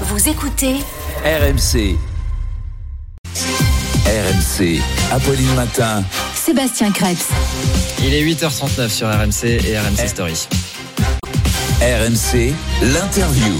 Vous écoutez RMC. RMC. Apolline Matin. Sébastien Krebs. Il est 8h39 sur RMC et RMC Story. RMC. L'interview.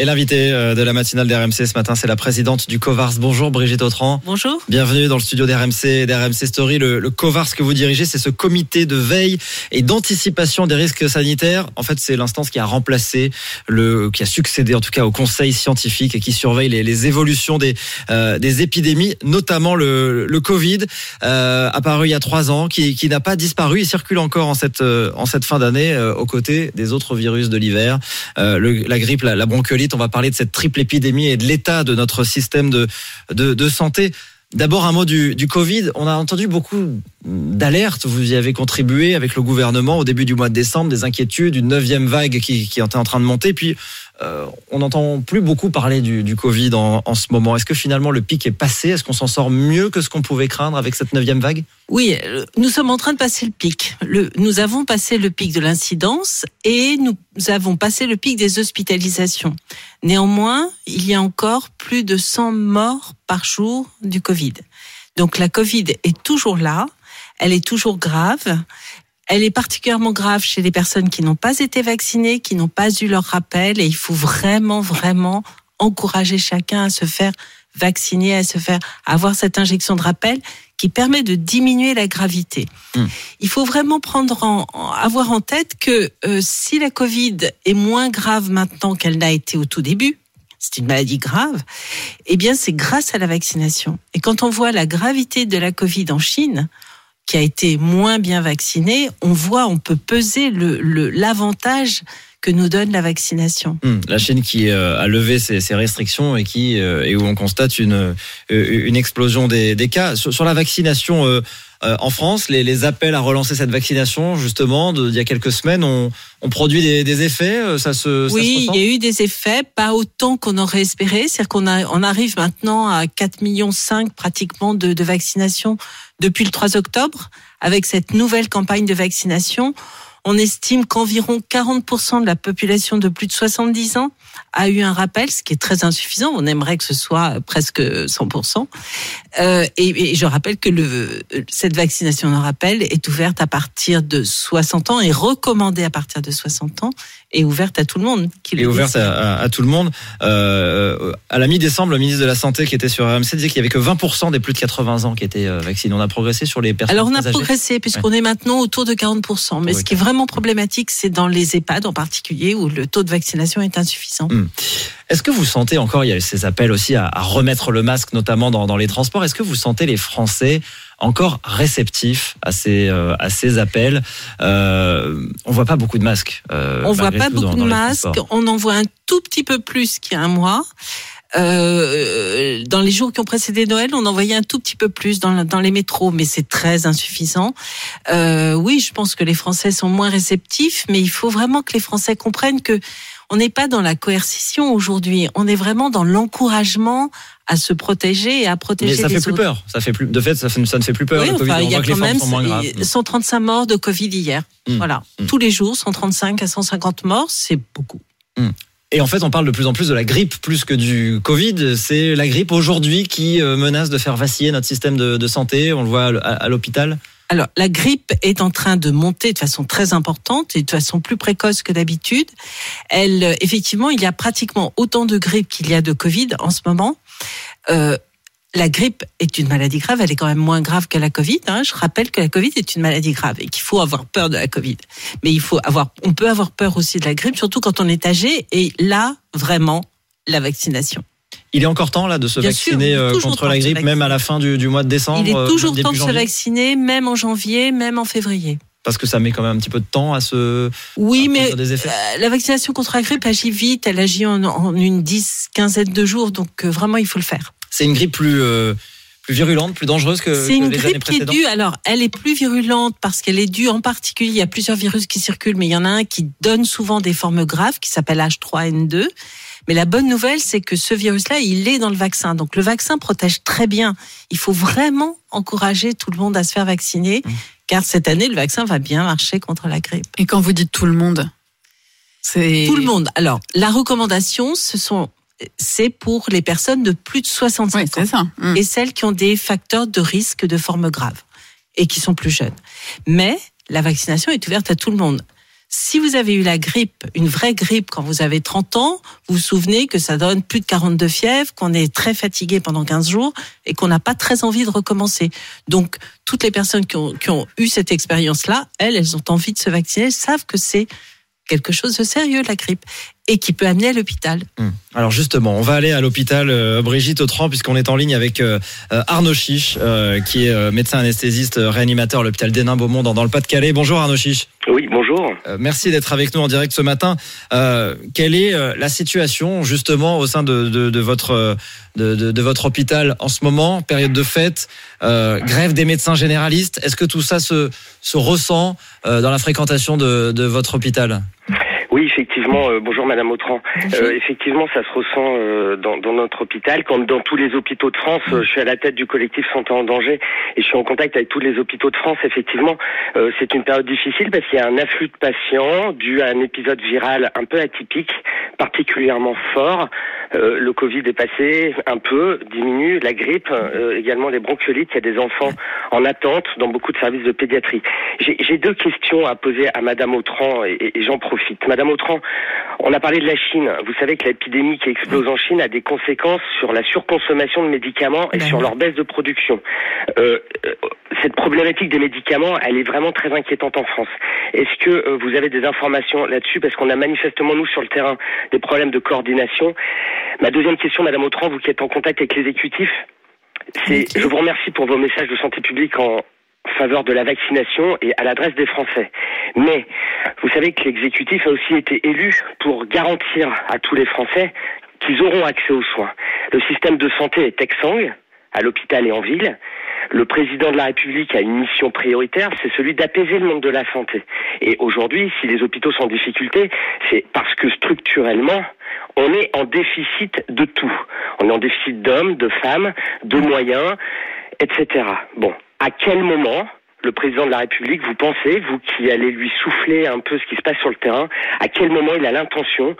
Et l'invité euh, de la matinale d'RMC ce matin, c'est la présidente du COVARS. Bonjour Brigitte Autran. Bonjour. Bienvenue dans le studio d'RMC d'RMC Story. Le, le COVARS que vous dirigez, c'est ce comité de veille et d'anticipation des risques sanitaires. En fait, c'est l'instance qui a remplacé, le, qui a succédé en tout cas au conseil scientifique et qui surveille les, les évolutions des, euh, des épidémies, notamment le, le Covid, euh, apparu il y a trois ans, qui, qui n'a pas disparu. Il circule encore en cette, euh, en cette fin d'année euh, aux côtés des autres virus de l'hiver, euh, la grippe, la, la bronchiolite. On va parler de cette triple épidémie et de l'état de notre système de, de, de santé. D'abord un mot du, du Covid. On a entendu beaucoup d'alertes. Vous y avez contribué avec le gouvernement au début du mois de décembre, des inquiétudes, une neuvième vague qui, était en train de monter. Puis euh, on n'entend plus beaucoup parler du, Covid en, ce moment. Est-ce que finalement le pic est passé? Est-ce qu'on s'en sort mieux que ce qu'on pouvait craindre avec cette neuvième vague? Oui, euh, nous sommes en train de passer le pic. Nous avons passé le pic de l'incidence et nous avons passé le pic des hospitalisations. Néanmoins, il y a encore plus de 100 morts par jour du Covid. Donc la Covid est toujours là, elle est toujours grave. Elle est particulièrement grave chez les personnes qui n'ont pas été vaccinées, qui n'ont pas eu leur rappel et il faut vraiment, vraiment encourager chacun à se faire vacciner, à se faire avoir cette injection de rappel qui permet de diminuer la gravité. Hmm. Il faut vraiment prendre en, en- avoir en tête que euh, si la Covid est moins grave maintenant qu'elle n'a été au tout début, c'est une maladie grave, eh bien c'est grâce à la vaccination. Et quand on voit la gravité de la Covid en Chine, qui a été moins bien vaccinée, on voit, on peut peser le le- l'avantage que nous donne la vaccination. Hum, La Chine qui euh, a levé ses, ses restrictions et qui euh, et où on constate une euh, une explosion des, des cas sur, sur la vaccination euh, en France. Les, les appels à relancer cette vaccination, justement, d'il y a quelques semaines, ont, ont produit des, des effets. Ça se ça se Oui, il y a eu des effets, pas autant qu'on aurait espéré. C'est-à-dire qu'on on arrive maintenant à 4 millions 5 pratiquement de, de vaccinations depuis le 3 octobre. Avec cette nouvelle campagne de vaccination, on estime qu'environ 40% de la population de plus de 70 ans a eu un rappel, ce qui est très insuffisant. On aimerait que ce soit presque 100%. Euh, et, et je rappelle que le, cette vaccination de rappel est ouverte à partir de 60 ans et recommandée à partir de 60 ans et ouverte à tout le monde. Qui est le ouverte à, à- à tout le monde. Euh, à la mi-décembre, le ministre de la Santé qui était sur RMC disait qu'il y avait que 20% des plus de 80 ans qui étaient euh, vaccinés. On a progressé sur les personnes Alors on a âgées. progressé puisqu'on est maintenant autour de 40%. Mais Oui. ce qui est vraiment problématique, c'est dans les EHPAD en particulier où le taux de vaccination est insuffisant. Est-ce que vous sentez encore, il y a ces appels aussi à, à remettre le masque, notamment dans, dans les transports, est-ce que vous sentez les Français encore réceptifs à ces, euh, à ces appels euh, On voit pas beaucoup de masques. euh, on voit pas beaucoup dans de masques. On en voit un tout petit peu plus qu'il y a un mois. Euh, dans les jours qui ont précédé Noël, on en voyait un tout petit peu plus dans, dans les métros, mais c'est très insuffisant. Euh, oui, je pense que les Français sont moins réceptifs, mais il faut vraiment que les Français comprennent que on n'est pas dans la coercition aujourd'hui. On est vraiment dans l'encouragement à se protéger et à protéger Mais ça les fait plus autres. peur. Ça fait plus, de fait, ça, fait- ça ne fait plus peur. Oui, le Covid. enfin, il y a les quand même sont moins graves. 135 morts de Covid hier. Mm. Voilà. Mm. Tous les jours, 135 à 150 morts, c'est beaucoup. Et en fait, on parle de plus en plus de la grippe plus que du Covid. C'est la grippe aujourd'hui qui euh, menace de faire vaciller notre système de, de santé. On le voit à l'hôpital. Alors, la grippe est en train de monter de façon très importante et de façon plus précoce que d'habitude. Elle, euh, effectivement, il y a pratiquement autant de grippe qu'il y a de Covid en ce moment. Euh, la grippe est une maladie grave, elle est quand même moins grave que la Covid. hein. Je rappelle que la Covid est une maladie grave et qu'il faut avoir peur de la Covid. Mais il faut avoir, on peut avoir peur aussi de la grippe, surtout quand on est âgé. Et là, vraiment, la vaccination. Il est encore temps là de se Bien vacciner euh, contre la grippe, même à la fin du, du mois de décembre. Il est euh, toujours temps de se vacciner, même en janvier, même en février. Parce que ça met quand même un petit peu de temps à se. Oui, à mais produire des effets. euh, la vaccination contre la grippe agit vite, elle agit en, en une dix, quinzaine de jours, donc vraiment il faut le faire. C'est une grippe plus euh, plus virulente, plus dangereuse que, C'est que une les années grippe qui est due, alors elle est plus virulente parce qu'elle est due en particulier, il y a plusieurs virus qui circulent, mais il y en a un qui donne souvent des formes graves, qui s'appelle H3N2. Mais la bonne nouvelle, c'est que ce virus-là, il est dans le vaccin. Donc le vaccin protège très bien. Il faut vraiment encourager tout le monde à se faire vacciner, Mmh. car cette année, le vaccin va bien marcher contre la grippe. Et quand vous dites tout le monde, c'est Tout le monde. Alors, la recommandation, ce sont c'est pour les personnes de plus de 65 Oui, ans ça. Mm. et celles qui ont des facteurs de risque de forme grave et qui sont plus jeunes. Mais la vaccination est ouverte à tout le monde. Si vous avez eu la grippe, une vraie grippe quand vous avez 30 ans, vous vous souvenez que ça donne plus de 42 fièvres, qu'on est très fatigué pendant 15 jours et qu'on n'a pas très envie de recommencer. Donc, toutes les personnes qui ont, qui ont eu cette expérience-là, elles, elles ont envie de se vacciner, elles savent que c'est quelque chose de sérieux, la grippe, et qui peut amener à l'hôpital. Hum. Alors justement, on va aller à l'hôpital euh, Brigitte Autran puisqu'on est en ligne avec euh, euh, Arnaud Chiche, euh, qui est euh, médecin anesthésiste réanimateur à l'hôpital d'Hénin-Beaumont dans, dans le Pas-de-Calais. Bonjour Arnaud Chiche. Oui, bonjour. Euh, merci d'être avec nous en direct ce matin. Euh, quelle est euh, la situation justement au sein de, de, de votre de, de- de votre hôpital en ce moment, période de fête, euh, grève des médecins généralistes Est-ce que tout ça se, se ressent euh, dans la fréquentation de, de votre hôpital? Effectivement, euh, bonjour Madame Autran. Euh, effectivement, ça se ressent euh, dans, dans notre hôpital, comme dans tous les hôpitaux de France. Je suis à la tête du collectif Santé en danger et je suis en contact avec tous les hôpitaux de France. Effectivement, c'est une période difficile parce qu'il y a un afflux de patients dû à un épisode viral un peu atypique, particulièrement fort. Le Covid est passé un peu, diminue, la grippe, également les bronchiolites. Il y a des enfants en attente dans beaucoup de services de pédiatrie. J'ai deux questions à poser à Madame Autran et, et- et j'en profite. Madame Autran, on a parlé de la Chine. Vous savez que l'épidémie qui explose en Chine a des conséquences sur la surconsommation de médicaments et sur leur baisse de production. Euh, euh, cette problématique des médicaments, elle est vraiment très inquiétante en France. Est-ce que euh, vous avez des informations là-dessus? Parce qu'on a manifestement, nous, sur le terrain, des problèmes de coordination. Ma deuxième question, Madame Autran, vous qui êtes en contact avec l'exécutif, c'est, je vous remercie pour vos messages de santé publique en faveur de la vaccination et à l'adresse des Français. Mais vous savez que l'exécutif a aussi été élu pour garantir à tous les Français qu'ils auront accès aux soins. Le système de santé est exsangue à l'hôpital et en ville. Le président de la République a une mission prioritaire, c'est celui d'apaiser le monde de la santé. Et aujourd'hui, si les hôpitaux sont en difficulté, c'est parce que structurellement, on est en déficit de tout. On est en déficit d'hommes, de femmes, de moyens, etc. Bon, à quel moment le président de la République, vous pensez, vous qui allez lui souffler un peu ce qui se passe sur le terrain, à quel moment il a l'intention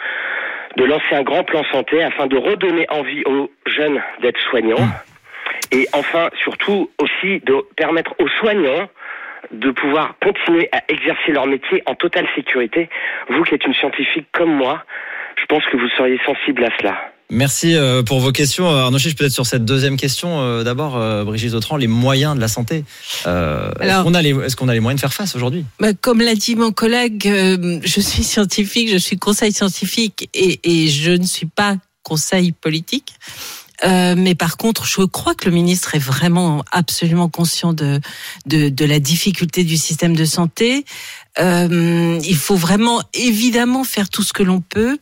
de lancer un grand plan santé afin de redonner envie aux jeunes d'être soignants et enfin, surtout aussi de permettre aux soignants de pouvoir continuer à exercer leur métier en totale sécurité? Vous qui êtes une scientifique comme moi, je pense que vous seriez sensible à cela. Merci euh, pour vos questions. Euh, Arnaud Chiche, peut-être sur cette deuxième question, euh, d'abord, Brigitte Autran, les moyens de la santé. Euh, Est-ce qu'on a, les- est-ce qu'on a les moyens de faire face aujourd'hui? Bah, comme l'a dit mon collègue, euh, je suis scientifique, je suis conseil scientifique et, et je ne suis pas conseil politique. Euh, mais par contre, je crois que le ministre est vraiment absolument conscient de, de, de la difficulté du système de santé. Euh, il faut vraiment évidemment faire tout ce que l'on peut.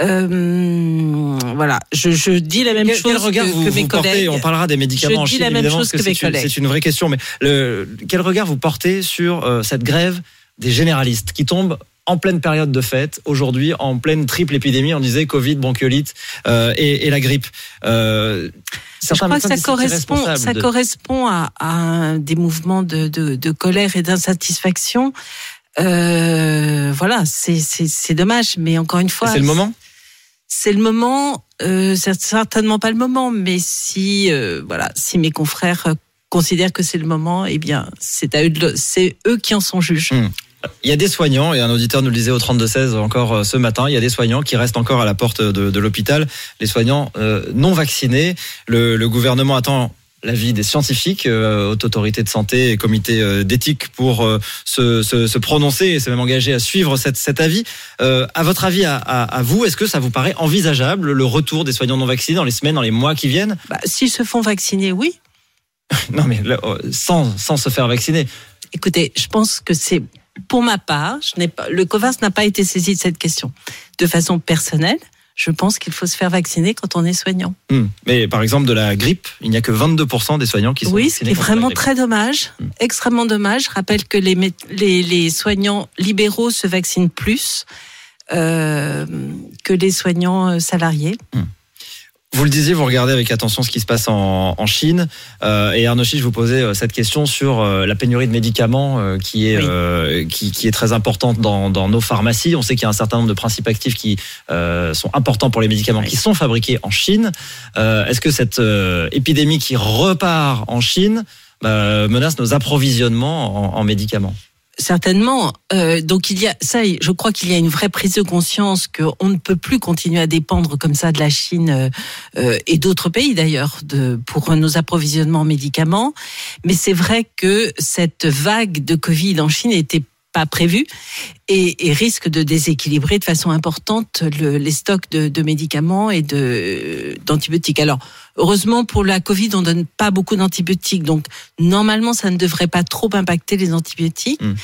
Euh, voilà, je, je dis la même quel, chose quel regard que, vous, que mes vous portez collègues. On parlera des médicaments en Je dis Chine, la même évidemment, chose parce que mes c'est une, collègues. c'est une vraie question. Mais le, quel regard vous portez sur euh, cette grève des généralistes qui tombe en pleine période de fête, aujourd'hui, en pleine triple épidémie, on disait Covid, bronchiolite euh, et, et la grippe. Euh, Je crois que ça correspond, irresponsable ça de- correspond à, des mouvements de, de, de colère et d'insatisfaction. Euh, voilà, c'est dommage, mais encore une fois, C'est le moment c'est le moment. Euh, c'est certainement pas le moment, mais si euh, voilà, si mes confrères euh, considèrent que c'est le moment, eh bien, c'est à eux, c'est eux qui en sont juges. Hmm. Il y a des soignants, et un auditeur nous le disait au 32-16 encore ce matin, il y a des soignants qui restent encore à la porte de, l'hôpital, les soignants non vaccinés. Le gouvernement attend l'avis des scientifiques, euh, haute autorité de santé et comité euh, d'éthique pour euh, se, se, se prononcer et s'est même engagé à suivre cette, cet avis. Euh, à votre avis, à, à, à vous, est-ce que ça vous paraît envisageable le retour des soignants non vaccinés dans les semaines, dans les mois qui viennent? Bah, S'ils se font vacciner, oui. Non, mais là, euh, sans, sans se faire vacciner. Écoutez, je pense que c'est pour ma part, je pas, le COVAS n'a pas été saisi de cette question. De façon personnelle, je pense qu'il faut se faire vacciner quand on est soignant. Hmm. Mais par exemple, de la grippe, il n'y a que 22% des soignants qui sont Oui, ce qui vaccinés est contre la vraiment très dommage, Mm. extrêmement dommage. Je rappelle que les, les, les soignants libéraux se vaccinent plus euh, que les soignants euh, salariés. Vous le disiez, vous regardez avec attention ce qui se passe en, en Chine. Euh, et Arnaud Chi, je vous posais euh, cette question sur euh, la pénurie de médicaments euh, qui, est, Oui. euh, qui, qui est très importante dans, dans nos pharmacies. On sait qu'il y a un certain nombre de principes actifs qui euh, sont importants pour les médicaments Oui. qui sont fabriqués en Chine. Euh, Est-ce que cette euh, épidémie qui repart en Chine bah, menace nos approvisionnements en, en médicaments? Certainement. Euh, donc il y a ça. Je crois qu'il y a une vraie prise de conscience qu'on ne peut plus continuer à dépendre comme ça de la Chine euh, euh, et d'autres pays d'ailleurs pour nos approvisionnements en médicaments. Mais c'est vrai que cette vague de Covid en Chine n'était pas prévue et, risque de déséquilibrer de façon importante le- les stocks de, médicaments et d'antibiotiques. Alors heureusement pour la Covid, on donne pas beaucoup d'antibiotiques, donc normalement ça ne devrait pas trop impacter les antibiotiques. Mm.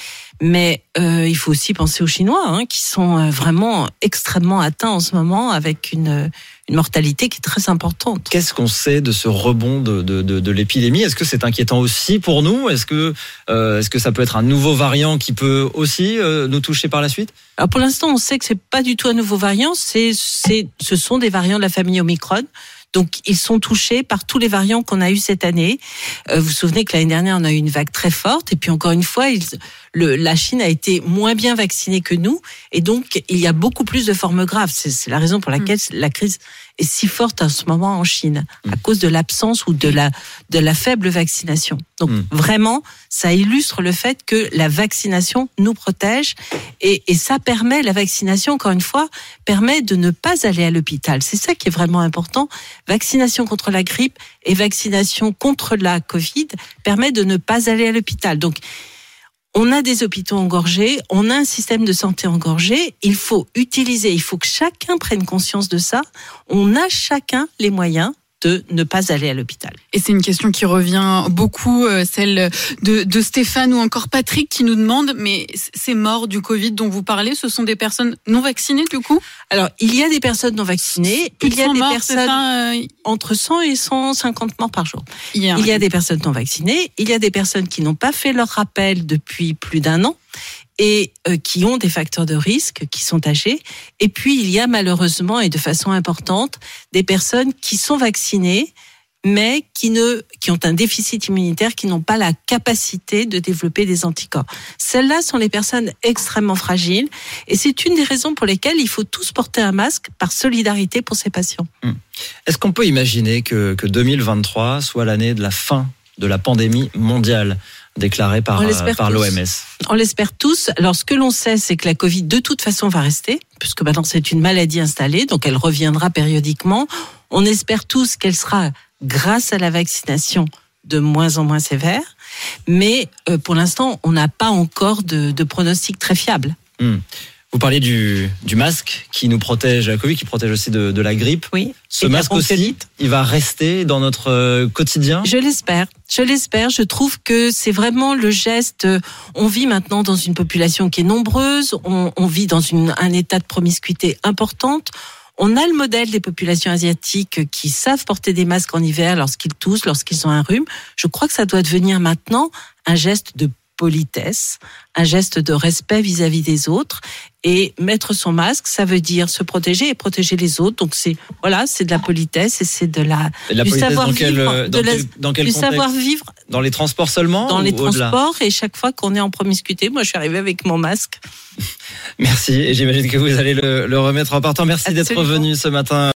Mais euh, il faut aussi penser aux Chinois, hein, qui sont euh, vraiment extrêmement atteints en ce moment avec une, une mortalité qui est très importante. Qu'est-ce qu'on sait de ce rebond de, de, de, de l'épidémie? Est-ce que c'est inquiétant aussi pour nous? Est-ce que, euh, est-ce que ça peut être un nouveau variant qui peut aussi euh, nous toucher par la suite? Alors pour l'instant, on sait que c'est pas du tout un nouveau variant. C'est, ce sont des variants de la famille Omicron. Donc ils sont touchés par tous les variants qu'on a eu cette année. Euh, vous vous souvenez que l'année dernière on a eu une vague très forte et puis encore une fois, ils, le, la Chine a été moins bien vaccinée que nous et donc il y a beaucoup plus de formes graves. C'est, c'est la raison pour laquelle la crise est si forte en ce moment en Chine à cause de l'absence ou de la de la faible vaccination. Donc Mm. vraiment, ça illustre le fait que la vaccination nous protège et, et ça permet la vaccination encore une fois permet de ne pas aller à l'hôpital. C'est ça qui est vraiment important. Vaccination contre la grippe et vaccination contre la Covid permet de ne pas aller à l'hôpital. Donc on a des hôpitaux engorgés, on a un système de santé engorgé, il faut utiliser, il faut que chacun prenne conscience de ça. On a chacun les moyens de ne pas aller à l'hôpital. Et c'est une question qui revient beaucoup, euh, celle de, de Stéphane ou encore Patrick qui nous demande, mais ces morts du Covid dont vous parlez, ce sont des personnes non vaccinées du coup? Alors, il y a des personnes non vaccinées, il y a 100 des morts, personnes ça, euh, entre 100 et 150 morts par jour. Il y a des personnes non vaccinées, il y a des personnes qui n'ont pas fait leur rappel depuis plus d'un an et euh, qui ont des facteurs de risque, qui sont âgés. Et puis, il y a malheureusement et de façon importante des personnes qui sont vaccinées mais qui ne qui ont un déficit immunitaire, qui n'ont pas la capacité de développer des anticorps. Celles-là sont les personnes extrêmement fragiles, et c'est une des raisons pour lesquelles il faut tous porter un masque par solidarité pour ces patients. Est-ce qu'on peut imaginer que, que 2023 soit l'année de la fin de la pandémie mondiale? Déclarée par, On euh, l'espère par tous. l'OMS On l'espère tous. Alors, ce que l'on sait, c'est que la Covid, de toute façon, va rester, puisque maintenant c'est une maladie installée, donc elle reviendra périodiquement. On espère tous qu'elle sera, grâce à la vaccination, de moins en moins sévère. Mais euh, pour l'instant, on n'a pas encore de, de pronostic très fiable. Vous parliez du, du masque qui nous protège la Covid, qui protège aussi de, de la grippe. Oui. Ce masque aussi, il va rester dans notre euh, quotidien? Je l'espère. Je l'espère. Je trouve que c'est vraiment le geste. euh, On vit maintenant dans une population qui est nombreuse. On, on vit dans une, un état de promiscuité importante. On a le modèle des populations asiatiques qui savent porter des masques en hiver lorsqu'ils toussent, lorsqu'ils ont un rhume. Je crois que ça doit devenir maintenant un geste de politesse, un geste de respect vis-à-vis des autres. Et mettre son masque, ça veut dire se protéger et protéger les autres. Donc c'est voilà, c'est de la politesse et c'est de la la du politesse dans savoir-vivre, quel, euh, dans quel, dans quel du savoir-vivre Dans les transports seulement dans les transports et chaque fois qu'on est en promiscuité, moi je suis arrivée avec mon masque. Merci et j'imagine que vous allez le, le remettre en partant. Merci d'être revenu ce matin.